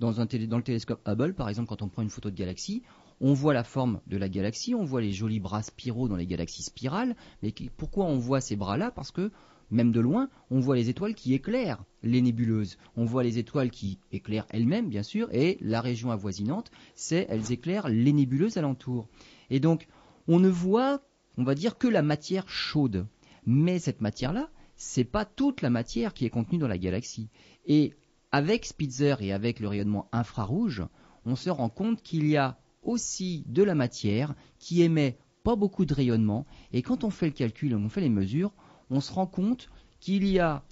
dans, dans le télescope Hubble, par exemple, quand on prend une photo de galaxie, on voit la forme de la galaxie, on voit les jolis bras spiraux dans les galaxies spirales. Mais pourquoi on voit ces bras-là? Parce que même de loin, on voit les étoiles qui éclairent les nébuleuses. On voit les étoiles qui éclairent elles-mêmes, bien sûr, et la région avoisinante, c'est elles éclairent les nébuleuses alentour. Et donc, on ne voit, on va dire, que la matière chaude. Mais cette matière-là, c'est pas toute la matière qui est contenue dans la galaxie. Et avec Spitzer et avec le rayonnement infrarouge, on se rend compte qu'il y a aussi de la matière qui émet pas beaucoup de rayonnement. Et quand on fait le calcul, on fait les mesures, on se rend compte qu'il y a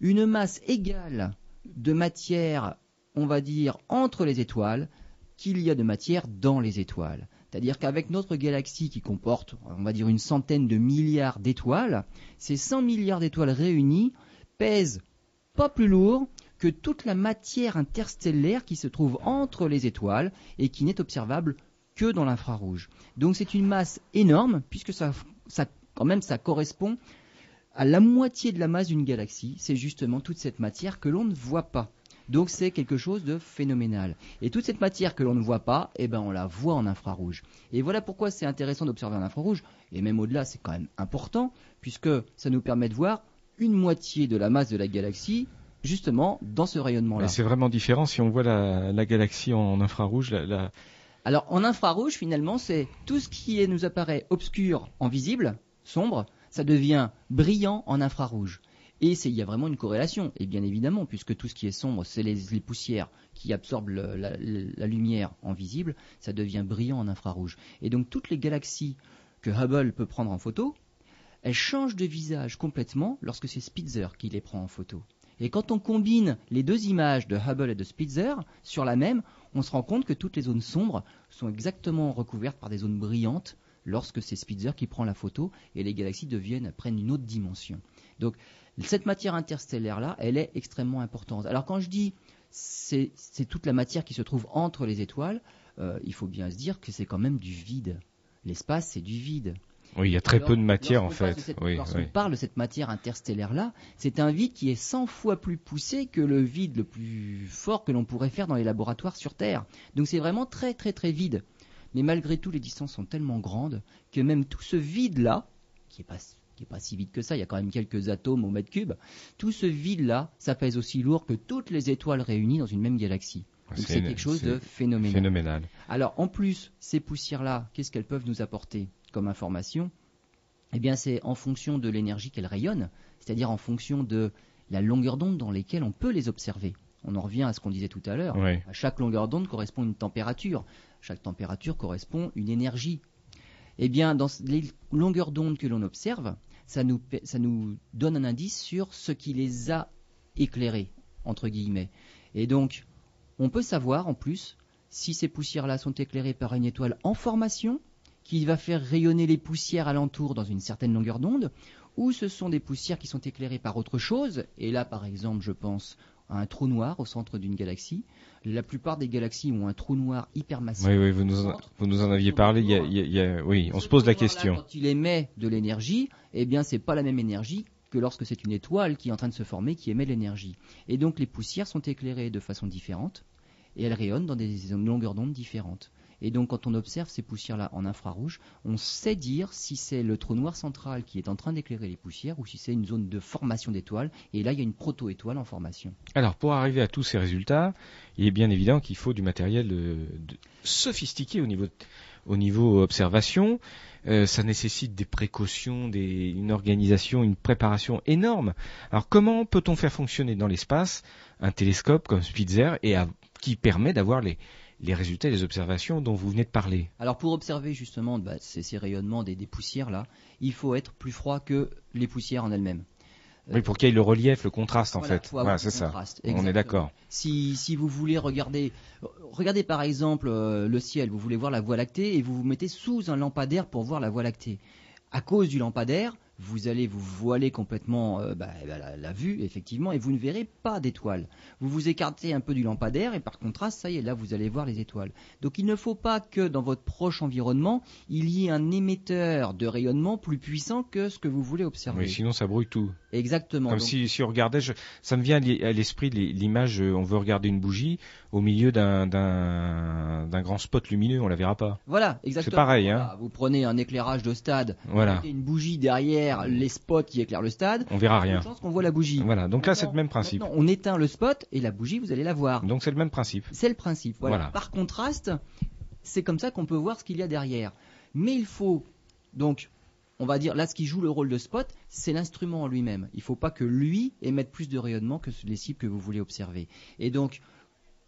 une masse égale de matière, on va dire, entre les étoiles, qu'il y a de matière dans les étoiles. C'est-à-dire qu'avec notre galaxie qui comporte, on va dire, une centaine de milliards d'étoiles, ces 100 milliards d'étoiles réunies pèsent pas plus lourd que toute la matière interstellaire qui se trouve entre les étoiles et qui n'est observable que dans l'infrarouge. Donc c'est une masse énorme puisque ça, quand même ça correspond à la moitié de la masse d'une galaxie. C'est justement toute cette matière que l'on ne voit pas. Donc c'est quelque chose de phénoménal. Et toute cette matière que l'on ne voit pas, eh ben on la voit en infrarouge. Et voilà pourquoi c'est intéressant d'observer en infrarouge. Et même au-delà, c'est quand même important puisque ça nous permet de voir une moitié de la masse de la galaxie justement dans ce rayonnement-là. C'est vraiment différent si on voit la, galaxie en infrarouge. Alors en infrarouge, finalement, c'est tout ce qui nous apparaît obscur en visible, sombre, ça devient brillant en infrarouge. Et il y a vraiment une corrélation, et bien évidemment, puisque tout ce qui est sombre, c'est les, poussières qui absorbent la, la, lumière en visible, ça devient brillant en infrarouge. Et donc toutes les galaxies que Hubble peut prendre en photo, elles changent de visage complètement lorsque c'est Spitzer qui les prend en photo. Et quand on combine les deux images de Hubble et de Spitzer sur la même, on se rend compte que toutes les zones sombres sont exactement recouvertes par des zones brillantes lorsque c'est Spitzer qui prend la photo et les galaxies deviennent, prennent une autre dimension. Donc cette matière interstellaire-là, elle est extrêmement importante. Alors quand je dis c'est toute la matière qui se trouve entre les étoiles, euh, il faut bien se dire que c'est quand même du vide. L'espace, c'est du vide. Oui, il y a très peu de matière en fait. lorsqu'on parle de cette matière interstellaire-là, c'est un vide qui est 100 fois plus poussé que le vide le plus fort que l'on pourrait faire dans les laboratoires sur Terre. Donc c'est vraiment très très très vide. Mais malgré tout, les distances sont tellement grandes que même tout ce vide-là, qui est pas qui pas si vide que ça, il y a quand même quelques atomes au mètre cube, tout ce vide-là, ça pèse aussi lourd que toutes les étoiles réunies dans une même galaxie. Donc c'est quelque chose de phénoménal. phénoménal. Alors en plus, ces poussières-là, qu'est-ce qu'elles peuvent nous apporter comme information, eh bien c'est en fonction de l'énergie qu'elles rayonnent, c'est-à-dire en fonction de la longueur d'onde dans laquelle on peut les observer. On en revient à ce qu'on disait tout à l'heure. À chaque longueur d'onde correspond une température. Chaque température correspond une énergie. Eh bien, dans les longueurs d'onde que l'on observe, ça nous, ça nous donne un indice sur ce qui les a éclairés, entre guillemets. Et donc, on peut savoir en plus si ces poussières-là sont éclairées par une étoile en formation qui va faire rayonner les poussières alentour dans une certaine longueur d'onde, ou ce sont des poussières qui sont éclairées par autre chose, et là par exemple je pense à un trou noir au centre d'une galaxie. La plupart des galaxies ont un trou noir hypermassif. Oui, oui, vous nous, en, vous nous en aviez parlé. Il y a, oui, on se pose la question. quand il émet de l'énergie, eh bien, c'est pas la même énergie que lorsque c'est une étoile qui est en train de se former qui émet l'énergie. Et donc, les poussières sont éclairées de façon différente et elles rayonnent dans des longueurs d'onde différentes. Et donc quand on observe ces poussières-là en infrarouge, on sait dire si c'est le trou noir central qui est en train d'éclairer les poussières ou si c'est une zone de formation d'étoiles. Et là, il y a une proto-étoile en formation. Alors pour arriver à tous ces résultats, il est bien évident qu'il faut du matériel sophistiqué au niveau, au niveau observation. Euh, ça nécessite des précautions, une organisation, une préparation énorme. Alors comment peut-on faire fonctionner dans l'espace un télescope comme Spitzer et qui permet d'avoir les, les résultats des observations dont vous venez de parler. Alors pour observer justement bah, ces, rayonnements des, poussières là, il faut être plus froid que les poussières en elles-mêmes. Oui, pour qu'il y ait le relief, le contraste en fait. Voilà, c'est ça. On est d'accord. Si, si vous voulez regarder, regardez par exemple euh, le ciel, vous voulez voir la Voie lactée et vous vous mettez sous un lampadaire pour voir la Voie lactée. À cause du lampadaire, vous allez vous voiler complètement euh, bah, bah, la, la, vue, effectivement, et vous ne verrez pas d'étoiles. Vous vous écartez un peu du lampadaire, et par contraste, ça y est, là, vous allez voir les étoiles. Donc il ne faut pas que dans votre proche environnement, il y ait un émetteur de rayonnement plus puissant que ce que vous voulez observer. Oui, sinon ça brouille tout. Exactement. Comme Donc, si, si on regardait, je- ça me vient à l'esprit l'image, euh, on veut regarder une bougie au milieu d'un grand spot lumineux, on la verra pas. Voilà, exactement. pareil, hein. Vous prenez un éclairage de stade, Voilà, mettez une bougie derrière les spots qui éclairent le stade, on verra rien. de chances qu'on voit la bougie. Voilà, donc là c'est le même principe. on éteint le spot et la bougie, vous allez la voir. Donc c'est le même principe. C'est le principe. Voilà. Voilà. Par contraste, c'est comme ça qu'on peut voir ce qu'il y a derrière. Mais il faut donc, on va dire là, ce qui joue le rôle de spot, c'est l'instrument en lui-même. Il ne faut pas que lui émette plus de rayonnement que les cibles que vous voulez observer. Et donc,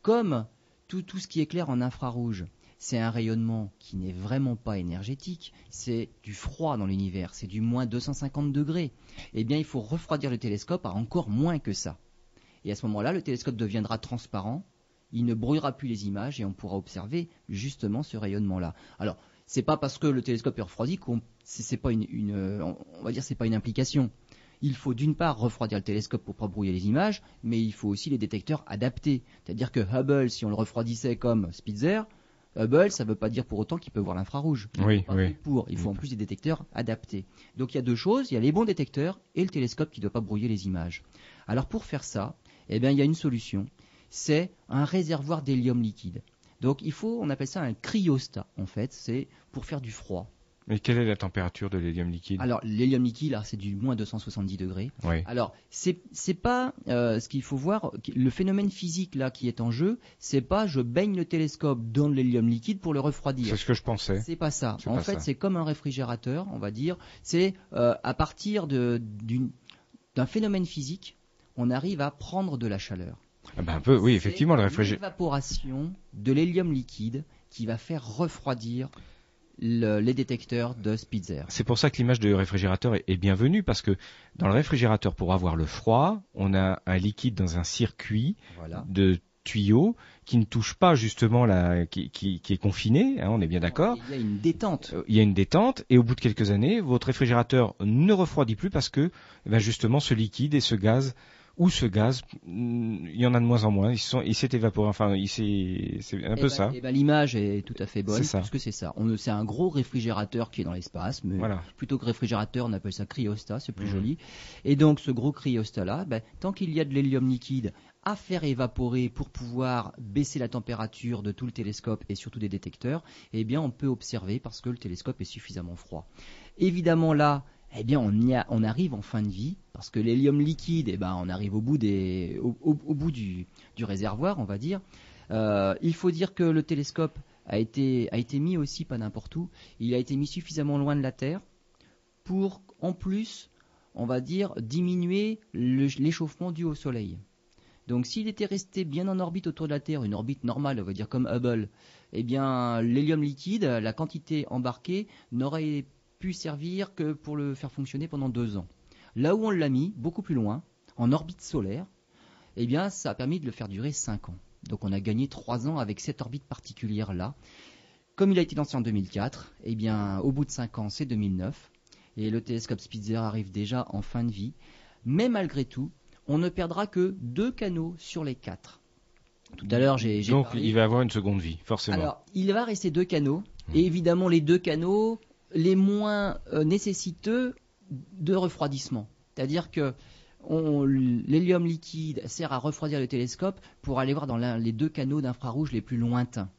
comme tout, tout ce qui éclaire en infrarouge, c'est un rayonnement qui n'est vraiment pas énergétique, c'est du froid dans l'univers, c'est du moins 250 degrés. Eh bien, il faut refroidir le télescope à encore moins que ça. Et à ce moment-là, le télescope deviendra transparent, il ne brouillera plus les images et on pourra observer justement ce rayonnement-là. Alors, c'est pas parce que le télescope est refroidi qu'on, c'est pas une, une, on va dire, c'est pas une implication. Il faut d'une part refroidir le télescope pour pas brouiller les images, mais il faut aussi les détecteurs adaptés. C'est-à-dire que Hubble, si on le refroidissait comme Spitzer, Hubble, ça ne veut pas dire pour autant qu'il peut voir l'infrarouge. Oui, oui. Pour. Il faut en plus des détecteurs adaptés. Donc il y a deux choses, il y a les bons détecteurs et le télescope qui ne doit pas brouiller les images. Alors pour faire ça, eh bien, il y a une solution, c'est un réservoir d'hélium liquide. Donc il faut, on appelle ça un cryostat en fait, c'est pour faire du froid. Mais quelle est la température de l'hélium liquide? Alors l'hélium liquide, là, c'est du moins 270 degrés. Oui. Alors, c'est c'est pas euh, ce qu'il faut voir. Le phénomène physique là qui est en jeu, c'est pas je baigne le télescope dans de l'hélium liquide pour le refroidir. C'est ce que je pensais. C'est pas ça. En pas fait, c'est comme un réfrigérateur, on va dire. C'est euh, à partir d'un phénomène physique, on arrive à prendre de la chaleur. Ah ben, un peu, oui, effectivement, le réfrigérateur. L'évaporation de l'hélium liquide qui va faire refroidir le- les détecteurs de Spitzer. C'est pour ça que l'image de réfrigérateur est, est bienvenue parce que dans le réfrigérateur, pour avoir le froid, on a un liquide dans un circuit Voilà. de tuyaux qui ne touche pas justement la, qui, qui, qui est confiné. hein, on est bien d'accord. Il y a une détente. Euh, Il y a une détente et au bout de quelques années, votre réfrigérateur ne refroidit plus parce que eh ben, justement ce liquide et ce gaz ou ce gaz, mm, il y en a de moins en moins. Il s'est évaporé. Enfin, il c'est un Eh peu ben- ça. eh ben, L'image est tout à fait bonne, C'est ça. puisque c'est ça. On- C'est un gros réfrigérateur qui est dans l'espace, mais Voilà. plutôt que réfrigérateur, on appelle ça cryostat, c'est plus Mhm. joli. Et donc ce gros cryostat-là, ben, tant qu'il y a de l'hélium liquide à faire évaporer pour pouvoir baisser la température de tout le télescope et surtout des détecteurs, eh bien on peut observer parce que le télescope est suffisamment froid. Évidemment là, eh bien on, y a- on arrive en fin de vie parce que l'hélium liquide, eh ben on arrive au bout du, réservoir, on va dire. Euh, il faut dire que le télescope a été, mis aussi pas n'importe où. Il a été mis suffisamment loin de la Terre pour, en plus, on va dire, diminuer l'échauffement dû au Soleil. Donc s'il était resté bien en orbite autour de la Terre, une orbite normale, on va dire comme Hubble, eh bien l'hélium liquide, la quantité embarquée, n'aurait pu servir que pour le faire fonctionner pendant deux ans. Là où on l'a mis, beaucoup plus loin, en orbite solaire, eh bien ça a permis de le faire durer cinq ans. Donc on a gagné trois ans avec cette orbite particulière là. Comme il a été lancé en 2004, eh bien au bout de cinq ans c'est 2009 et le télescope Spitzer arrive déjà en fin de vie. Mais malgré tout, on ne perdra que deux canaux sur les quatre. Tout à l'heure j'ai Donc parlé- il va avoir une seconde vie, forcément. alors, il va rester deux canaux, Hmm. et évidemment les deux canaux les moins euh, nécessiteux de refroidissement. C'est-à-dire que l'hélium liquide sert à refroidir le télescope pour aller voir dans les deux canaux d'infrarouge les plus lointains.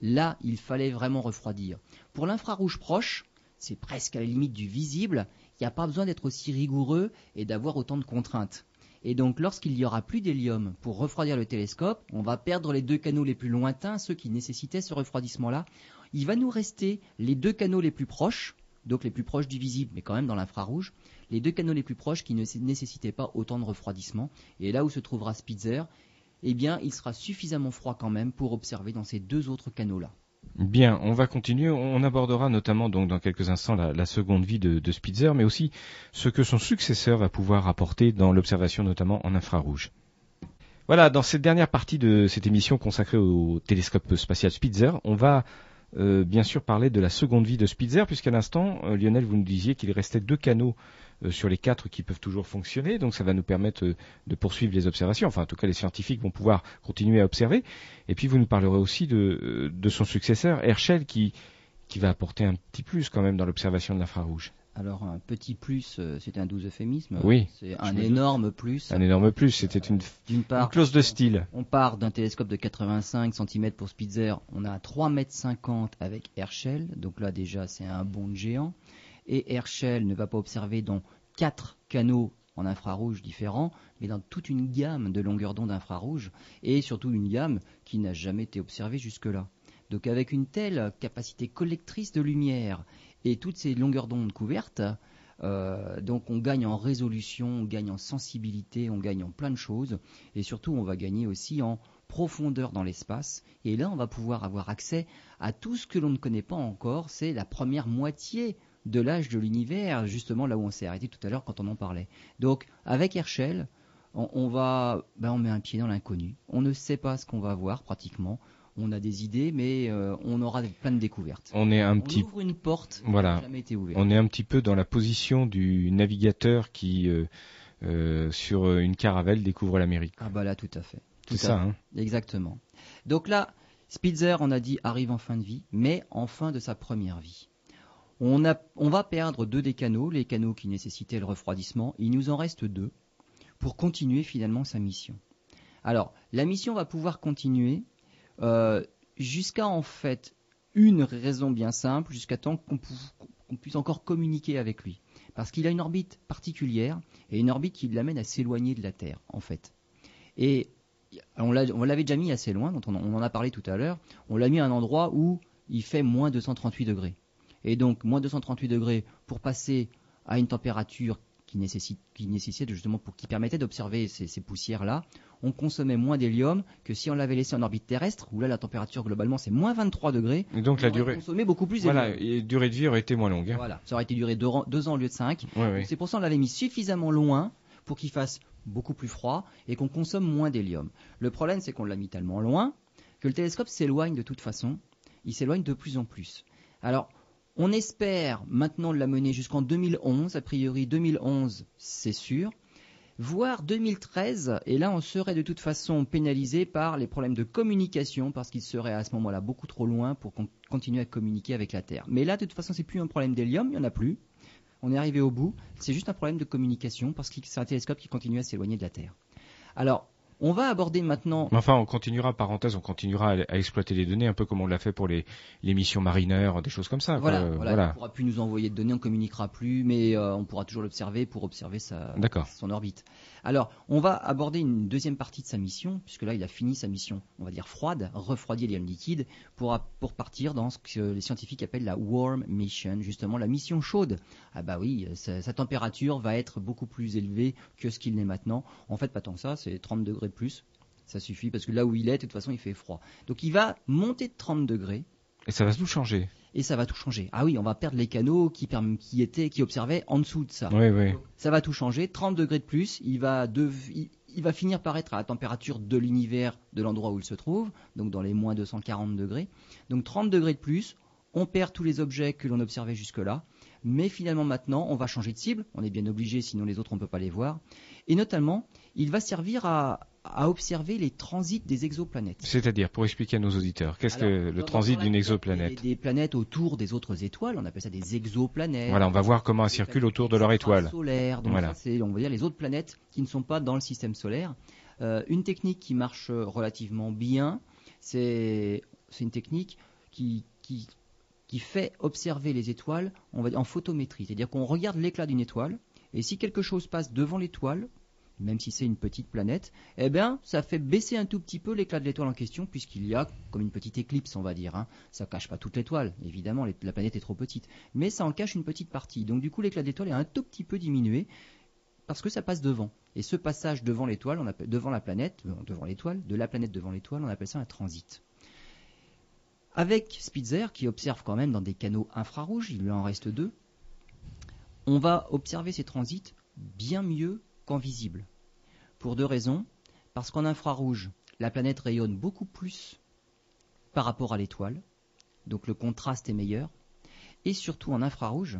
Là, il fallait vraiment refroidir. Pour l'infrarouge proche, c'est presque à la limite du visible, il n'y a pas besoin d'être aussi rigoureux et d'avoir autant de contraintes. Et donc, lorsqu'il y aura plus d'hélium pour refroidir le télescope, on va perdre les deux canaux les plus lointains, ceux qui nécessitaient ce refroidissement-là. Il va nous rester les deux canaux les plus proches, donc les plus proches du visible, mais quand même dans l'infrarouge, les deux canaux les plus proches qui ne nécessitaient pas autant de refroidissement. Et là où se trouvera Spitzer, eh bien, il sera suffisamment froid quand même pour observer dans ces deux autres canaux-là. Bien, on va continuer. On abordera notamment donc dans quelques instants la, seconde vie de Spitzer, mais aussi ce que son successeur va pouvoir apporter dans l'observation notamment en infrarouge. Voilà, dans cette dernière partie de cette émission consacrée au télescope spatial Spitzer, on va euh, bien sûr parler de la seconde vie de Spitzer, puisqu'à l'instant, euh, Lionel, vous nous disiez qu'il restait deux canaux euh, sur les quatre qui peuvent toujours fonctionner. Donc ça va nous permettre de poursuivre les observations. Enfin, en tout cas, les scientifiques vont pouvoir continuer à observer. Et puis vous nous parlerez aussi de, son successeur, Herschel, qui va apporter un petit plus quand même dans l'observation de l'infrarouge. Alors un petit plus, c'est un doux euphémisme. Oui. C'est un énorme plus. Un énorme plus. C'était une, part, une clause de style. On part d'un télescope de 85 cm pour Spitzer, on a 3,50 m avec Herschel, donc là déjà c'est un bond géant. Et Herschel ne va pas observer dans quatre canaux en infrarouge différents, mais dans toute une gamme de longueurs d'onde infrarouge, et surtout une gamme qui n'a jamais été observée jusque-là. Donc avec une telle capacité collectrice de lumière et toutes ces longueurs d'onde couvertes, euh, donc on gagne en résolution, on gagne en sensibilité, on gagne en plein de choses, et surtout on va gagner aussi en profondeur dans l'espace. Et là on va pouvoir avoir accès à tout ce que l'on ne connaît pas encore, c'est la première moitié de l'âge de l'univers, justement là où on s'est arrêté tout à l'heure quand on en parlait. Donc avec Herschel, on, on va, ben, on met un pied dans l'inconnu. On ne sait pas ce qu'on va voir pratiquement on a des idées, mais euh, on aura plein de découvertes. On est un on petit, ouvre une porte Voilà. qui n'a jamais été ouverte. on est un petit peu dans la position du navigateur qui, euh, euh, sur une caravelle, découvre l'Amérique. Ah bah là, tout à fait. Tout C'est à ça. fait. Hein. Exactement. Donc là, Spitzer, on a dit, arrive en fin de vie, mais en fin de sa première vie. On, a, on va perdre deux des canaux, les canaux qui nécessitaient le refroidissement. Il nous en reste deux pour continuer finalement sa mission. Alors, la mission va pouvoir continuer euh, jusqu'à en fait une raison bien simple, jusqu'à temps qu'on puisse encore communiquer avec lui. Parce qu'il a une orbite particulière et une orbite qui l'amène à s'éloigner de la Terre, en fait. Et on l'a- on l'avait déjà mis assez loin, dont on, en- a parlé tout à l'heure. On l'a mis à un endroit où il fait moins 238 degrés. Et donc, moins 238 degrés pour passer à une température qui nécessite, qui nécessite justement pour qui permettait d'observer ces, ces poussières-là, on consommait moins d'hélium que si on l'avait laissé en orbite terrestre, où là la température globalement c'est moins 23 degrés. Et donc on la durée, consommé beaucoup plus voilà, et durée de vie aurait été moins longue. Hein. Voilà, ça aurait été duré deux, ans- deux ans au lieu de cinq. Ouais. C'est pour ça qu'on l'avait mis suffisamment loin pour qu'il fasse beaucoup plus froid et qu'on consomme moins d'hélium. Le problème, c'est qu'on l'a mis tellement loin que le télescope s'éloigne de toute façon. Il s'éloigne de plus en plus. Alors, on espère maintenant l'amener jusqu'en 2011. A priori, 2011, c'est sûr. Voire 2013, et là on serait de toute façon pénalisé par les problèmes de communication, parce qu'il serait à ce moment-là beaucoup trop loin pour qu'on continue à communiquer avec la Terre. Mais là, de toute façon, c'est plus un problème d'hélium, il n'y en a plus. On est arrivé au bout. C'est juste un problème de communication parce que c'est un télescope qui continue à s'éloigner de la Terre. Alors, on va aborder maintenant. Enfin, on continuera, parenthèse, on continuera à, à exploiter les données, un peu comme on l'a fait pour les, les missions marineurs, des choses comme ça. quoi. Voilà, Euh, voilà, il ne pourra plus nous envoyer de données, on ne communiquera plus, mais euh, on pourra toujours l'observer pour observer sa, son orbite. Alors, on va aborder une deuxième partie de sa mission, puisque là, il a fini sa mission, on va dire froide, refroidir l'hélium liquide, pour, pour partir dans ce que les scientifiques appellent la warm mission, justement la mission chaude. Ah bah oui, sa, sa température va être beaucoup plus élevée que ce qu'il n'est maintenant. En fait, pas tant que ça, c'est 30 degrés de plus. Ça suffit, parce que là où il est, de toute façon, il fait froid. Donc il va monter de 30 degrés, Et ça va tout changer. et ça va tout changer. Ah oui, on va perdre les canaux qui, qui étaient, qui observaient en dessous de ça. Oui, oui. Ça va tout changer. 30 degrés de plus, il va, dev- il, il va finir par être à la température de l'univers de l'endroit où il se trouve, donc dans les moins 240 degrés. Donc 30 degrés de plus, on perd tous les objets que l'on observait jusque-là. Mais finalement maintenant, on va changer de cible. On est bien obligé, sinon les autres on ne peut pas les voir. Et notamment, il va servir à, à observer les transits des exoplanètes. C'est-à-dire, pour expliquer à nos auditeurs, qu'est-ce que le transit d'une la- exoplanète des, des planètes autour des autres étoiles, on appelle ça des exoplanètes. Voilà, on va voir comment elles circulent autour de leur étoile. Solaire, donc Voilà. c'est, on va dire, les autres planètes qui ne sont pas dans le système solaire. Euh, une technique qui marche relativement bien, c'est, c'est une technique qui, qui, qui fait observer les étoiles on va dire, en photométrie. C'est-à-dire qu'on regarde l'éclat d'une étoile, et si quelque chose passe devant l'étoile, même si c'est une petite planète, eh bien, ça fait baisser un tout petit peu l'éclat de l'étoile en question, puisqu'il y a comme une petite éclipse, on va dire. Hein. Ça cache pas toute l'étoile, évidemment, la planète est trop petite, mais ça en cache une petite partie. Donc du coup, l'éclat de l'étoile est un tout petit peu diminué parce que ça passe devant. Et ce passage devant l'étoile, devant la planète, euh, devant l'étoile, de la planète devant l'étoile, on appelle ça un transit. Avec Spitzer, qui observe quand même dans des canaux infrarouges, il lui en reste deux, on va observer ces transits bien mieux qu'en visible. Pour deux raisons. Parce qu'en infrarouge, la planète rayonne beaucoup plus par rapport à l'étoile, donc le contraste est meilleur. Et surtout en infrarouge,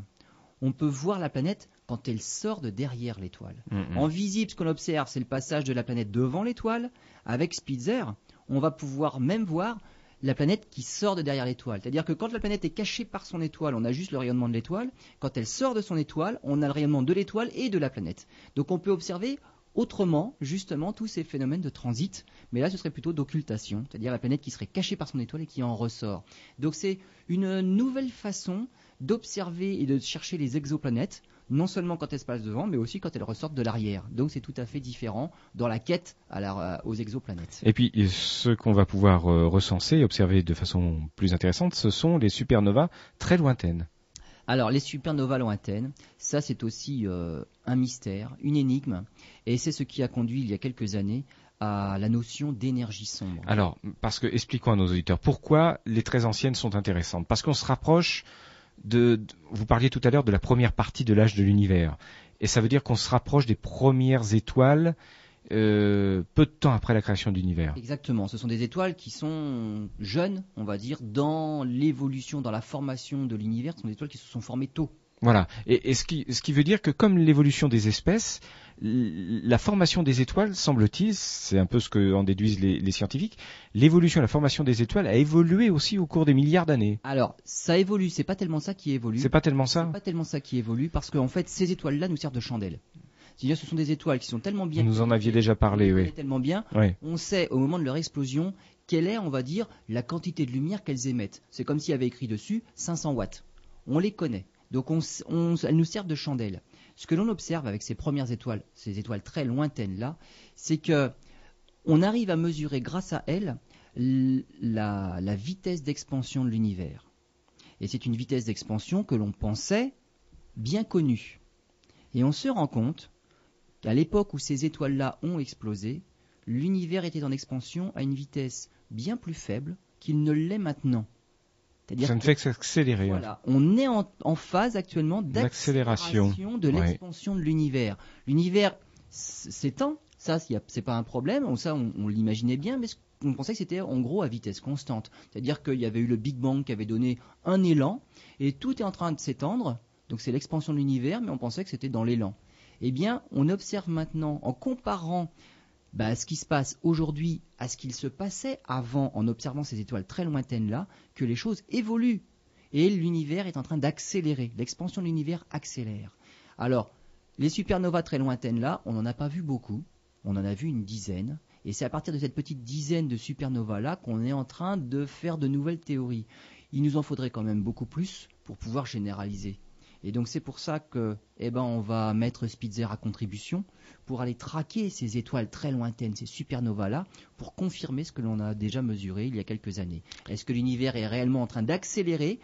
on peut voir la planète quand elle sort de derrière l'étoile. Mm, mm. En visible, ce qu'on observe, c'est le passage de la planète devant l'étoile. Avec Spitzer, on va pouvoir même voir la planète qui sort de derrière l'étoile. C'est-à-dire que quand la planète est cachée par son étoile, on a juste le rayonnement de l'étoile. Quand elle sort de son étoile, on a le rayonnement de l'étoile et de la planète. Donc on peut observer autrement, justement, tous ces phénomènes de transit. Mais là, ce serait plutôt d'occultation, c'est-à-dire la planète qui serait cachée par son étoile et qui en ressort. Donc c'est une nouvelle façon d'observer et de chercher les exoplanètes non seulement quand elles se passent devant, mais aussi quand elles ressortent de l'arrière. Donc c'est tout à fait différent dans la quête à la- euh, aux exoplanètes. Et puis, ce qu'on va pouvoir euh, recenser et observer de façon plus intéressante, ce sont les supernovas très lointaines. Alors les supernovas lointaines, ça c'est aussi euh, un mystère, une énigme, et c'est ce qui a conduit il y a quelques années à la notion d'énergie sombre. Alors, parce que expliquons à nos auditeurs pourquoi les très anciennes sont intéressantes. Parce qu'on se rapproche de, de- vous parliez tout à l'heure de la première partie de l'âge de l'univers, et ça veut dire qu'on se rapproche des premières étoiles euh, peu de temps après la création de l'univers. Exactement, ce sont des étoiles qui sont jeunes, on va dire, dans l'évolution, dans la formation de l'univers, ce sont des étoiles qui se sont formées tôt. Voilà. Et, et ce, qui, ce qui veut dire que comme l'évolution des espèces, la formation des étoiles, semble-t-il, c'est un peu ce que en déduisent les, les scientifiques, l'évolution, la formation des étoiles a évolué aussi au cours des milliards d'années. Alors, ça évolue, c'est pas tellement ça qui évolue. C'est pas tellement ça C'est pas tellement ça qui évolue, parce qu'en fait, ces étoiles-là nous servent de chandelle. C'est-à-dire, ce sont des étoiles qui sont tellement bien. Vous nous en aviez déjà parlé, oui. tellement bien, Oui. on sait au moment de leur explosion quelle est, on va dire, la quantité de lumière qu'elles émettent. C'est comme s'il y avait écrit dessus 500 watts. On les connaît. Donc on on elles nous servent de chandelle. Ce que l'on observe avec ces premières étoiles, ces étoiles très lointaines là, c'est que on arrive à mesurer grâce à elles la vitesse d'expansion de l'univers. Et c'est une vitesse d'expansion que l'on pensait bien connue. Et on se rend compte qu'à l'époque où ces étoiles-là ont explosé, l'univers était en expansion à une vitesse bien plus faible qu'il ne l'est maintenant. C'est-à-dire Ça ne que- fait que s'accélérer. hein. voilà, on est en, en phase actuellement D'accélération. de Ouais. l'expansion de l'univers. L'univers s'étend, ça c'est pas un problème, on- ça on, on l'imaginait bien, mais on pensait que c'était en gros à vitesse constante. C'est-à-dire qu'il y avait eu le Big Bang qui avait donné un élan, et tout est en train de s'étendre, donc c'est l'expansion de l'univers, mais on pensait que c'était dans l'élan. Eh bien, on observe maintenant, en comparant bah, ce qui se passe aujourd'hui à ce qu'il se passait avant en observant ces étoiles très lointaines là, que les choses évoluent. Et l'univers est en train d'accélérer. L'expansion de l'univers accélère. Alors, les supernovas très lointaines là, on n'en a pas vu beaucoup. On en a vu une dizaine. Et c'est à partir de cette petite dizaine de supernovas là qu'on est en train de faire de nouvelles théories. Il nous en faudrait quand même beaucoup plus pour pouvoir généraliser. Et donc c'est pour ça que, eh ben, va mettre Spitzer à contribution pour aller traquer ces étoiles très lointaines, ces supernovas-là, pour confirmer ce que l'on a déjà mesuré il y a quelques années. Est-ce que l'univers est réellement en train d'accélérer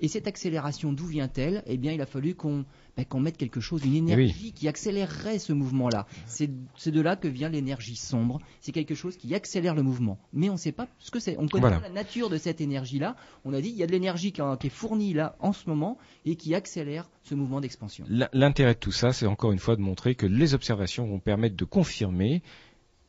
Et cette accélération, d'où vient-elle? Eh bien, il a fallu qu'on ben, mette quelque chose, une énergie qui accélérerait ce mouvement-là. C'est de là que vient l'énergie sombre. C'est quelque chose qui accélère le mouvement. Mais on ne sait pas ce que c'est. On connaît Voilà. pas la nature de cette énergie-là. On a dit il y a de l'énergie qui, qui est fournie là en ce moment et qui accélère ce mouvement d'expansion. L'intérêt de tout ça, c'est encore une fois de montrer que les observations vont permettre de confirmer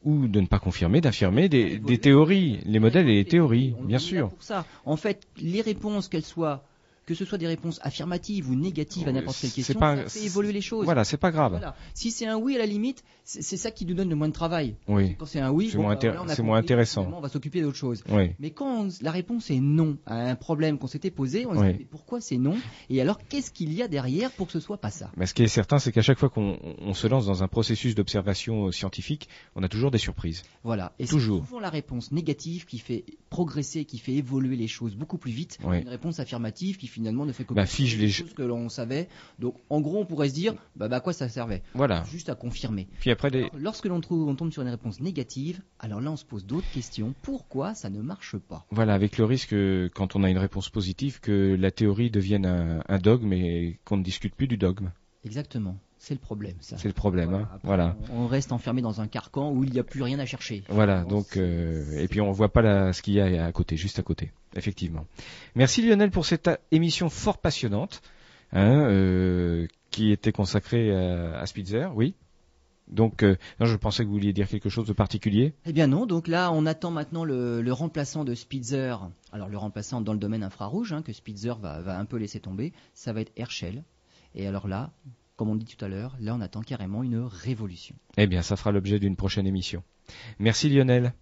ou de ne pas confirmer, d'affirmer des, des théories, les modèles et les théories, bien sûr. Pour ça. En fait, les réponses, qu'elles soient, que ce soit des réponses affirmatives ou négatives à n'importe quelle question, pas- ça fait évoluer les choses. Voilà, c'est pas grave. Voilà. Si c'est un oui à la limite, c'est ça qui nous donne le moins de travail. Oui, Quand c'est un oui, C'est bon, moins bah, on compris, intéressant. On va s'occuper d'autre chose. oui. Mais quand on- la réponse est non à un problème qu'on s'était posé, on se Oui. dit mais pourquoi c'est non? Et alors qu'est-ce qu'il y a derrière pour que ce soit pas ça? Mais ce qui est certain, c'est qu'à chaque fois qu'on on se lance dans un processus d'observation euh, scientifique, on a toujours des surprises. Voilà. Et Toujours. souvent la réponse négative qui fait progresser, qui fait évoluer les choses beaucoup plus vite. Oui. Une réponse affirmative qui finalement ne fait que Bah, fige les choses que l'on savait. Donc en gros, on pourrait se dire, bah, bah à quoi ça servait? Voilà. Juste à confirmer. Puis après, les... Alors, lorsque l'on on tombe sur une réponse négative, alors là on se pose d'autres questions. Pourquoi ça ne marche pas? Voilà, avec le risque, quand on a une réponse positive, que la théorie devienne un, un dogme et qu'on ne discute plus du dogme. Exactement. C'est le problème, ça. C'est le problème. hein. Après, Voilà. On reste enfermé dans un carcan où il n'y a plus rien à chercher. Voilà, donc euh, et puis on voit pas la, ce qu'il y a à côté, juste à côté, effectivement. Merci Lionel pour cette euh, émission fort passionnante, hein, euh, qui était consacrée à, à Spitzer, oui. Donc, euh, non, je pensais que vous vouliez dire quelque chose de particulier. Eh bien non, donc là on attend maintenant le, le remplaçant de Spitzer. Alors le remplaçant dans le domaine infrarouge, hein, que Spitzer va, va un peu laisser tomber, ça va être Herschel. Et alors là, comme on dit tout à l'heure, là on attend carrément une révolution. Eh bien, ça fera l'objet d'une prochaine émission. Merci Lionel.